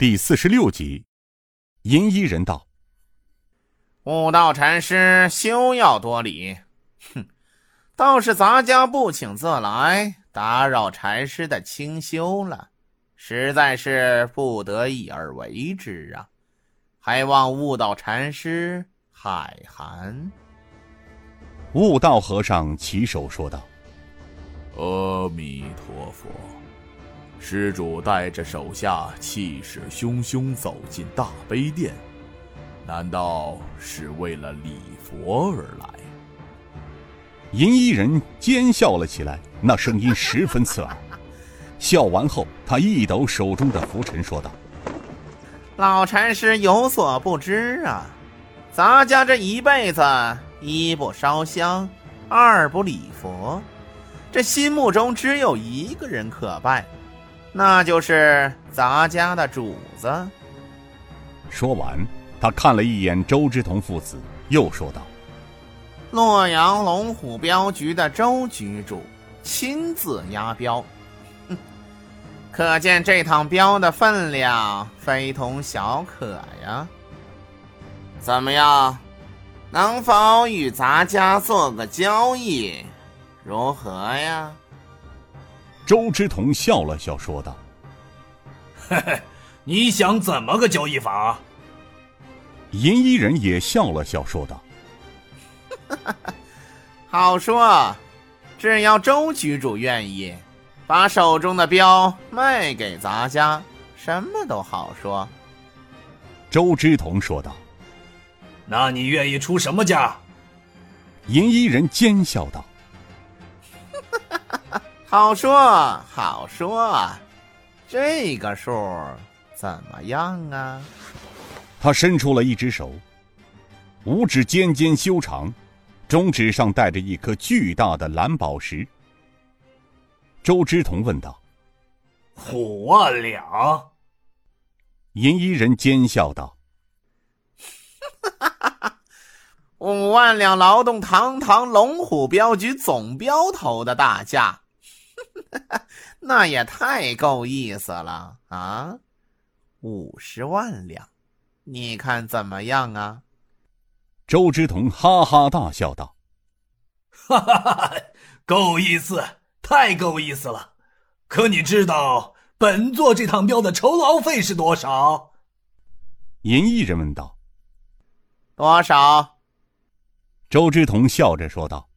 第四十六集，银衣人道：“悟道禅师休要多礼，哼，倒是咱家不请自来，打扰禅师的清修了，实在是不得已而为之啊！还望悟道禅师海涵。”悟道和尚起手说道：“阿弥陀佛。”施主带着手下气势汹汹走进大悲殿，难道是为了礼佛而来？银衣人尖笑了起来，那声音十分刺耳。笑完后，他一抖手中的拂尘，说道：“老禅师有所不知啊，咱家这一辈子，一不烧香，二不礼佛，这心目中只有一个人可拜。”那就是咱家的主子。说完，他看了一眼周之同父子，又说道：“洛阳龙虎镖局的周局主亲自押镖，哼，可见这趟镖的分量非同小可呀。怎么样，能否与咱家做个交易，如何呀？”周之同笑了笑，说道：“嘿嘿，你想怎么个交易法？”银衣人也笑了笑，说道：“ 好说，只要周局主愿意，把手中的镖卖给咱家，什么都好说。”周之同说道：“那你愿意出什么价？”银衣人奸笑道。好说好说，这个数怎么样啊？他伸出了一只手，五指尖尖修长，中指上戴着一颗巨大的蓝宝石。周之同问道：“五万两？”银衣人奸笑道：“ 五万两劳动堂堂龙虎镖局总镖头的大价。” 那也太够意思了啊！五十万两，你看怎么样啊？周之同哈哈大笑道：“哈哈哈，够意思，太够意思了！可你知道本座这趟镖的酬劳费是多少？”银翼人问道：“多少？”周之同笑着说道：“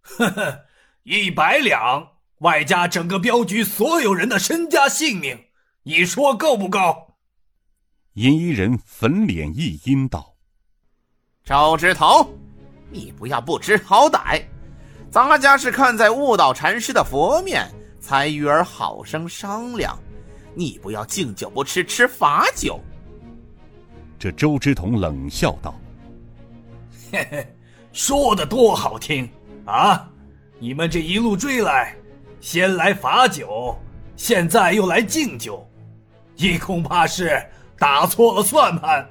呵呵，一百两。”外加整个镖局所有人的身家性命，你说够不够？银衣人粉脸一阴道：“赵之同，你不要不知好歹！咱家是看在悟道禅师的佛面，才与尔好生商量。你不要敬酒不吃吃罚酒。”这周之彤冷笑道：“嘿嘿，说的多好听啊！你们这一路追来。”先来罚酒，现在又来敬酒，你恐怕是打错了算盘。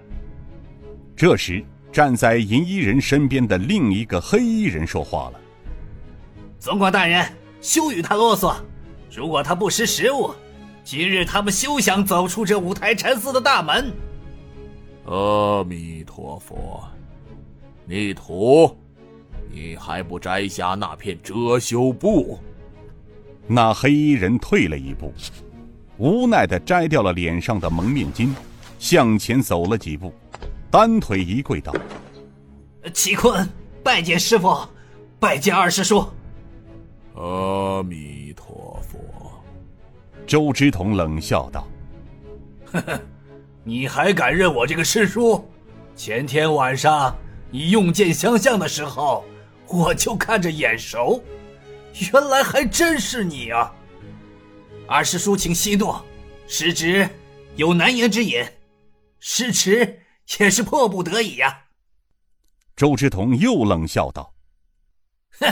这时，站在银衣人身边的另一个黑衣人说话了：“总管大人，休与他啰嗦。如果他不识时务，今日他们休想走出这五台禅寺的大门。”阿弥陀佛，逆徒，你还不摘下那片遮羞布？那黑衣人退了一步，无奈的摘掉了脸上的蒙面巾，向前走了几步，单腿一跪道：“齐坤，拜见师傅，拜见二师叔。”阿弥陀佛。周之同冷笑道：“呵呵，你还敢认我这个师叔？前天晚上你用剑相向的时候，我就看着眼熟。”原来还真是你啊！二师叔，请息怒，师侄有难言之隐，师侄也是迫不得已呀。周之同又冷笑道：“哼，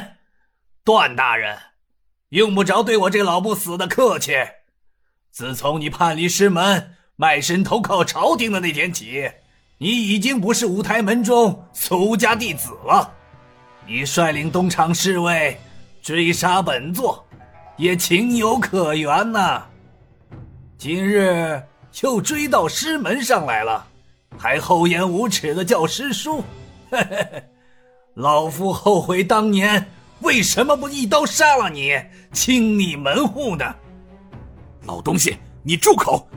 段大人，用不着对我这老不死的客气。自从你叛离师门，卖身投靠朝廷的那天起，你已经不是五台门中俗家弟子了。你率领东厂侍卫。”追杀本座，也情有可原呐。今日又追到师门上来了，还厚颜无耻的叫师叔，嘿嘿嘿！老夫后悔当年为什么不一刀杀了你，清你门户呢？老东西，你住口！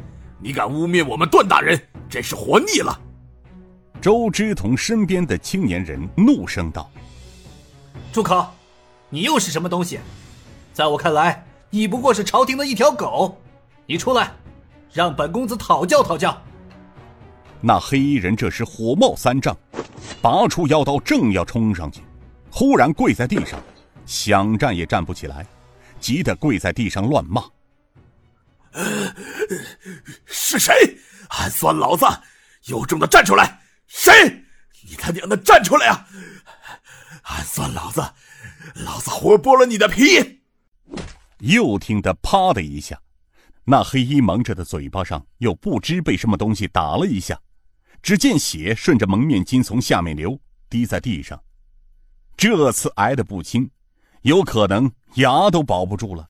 你敢污蔑我们段大人，真是活腻了！周之同身边的青年人怒声道：“住口！你又是什么东西？在我看来，你不过是朝廷的一条狗。你出来，让本公子讨教讨教。”那黑衣人这时火冒三丈，拔出腰刀，正要冲上去，忽然跪在地上，想站也站不起来，急得跪在地上乱骂：“是谁？暗算老子！有种的站出来！谁？你他娘的站出来啊！暗算老子！老子活剥了你的皮！”又听得啪的一下，那黑衣蒙着的嘴巴上又不知被什么东西打了一下。只见血顺着蒙面巾从下面流，滴在地上。这次挨得不轻，有可能牙都保不住了。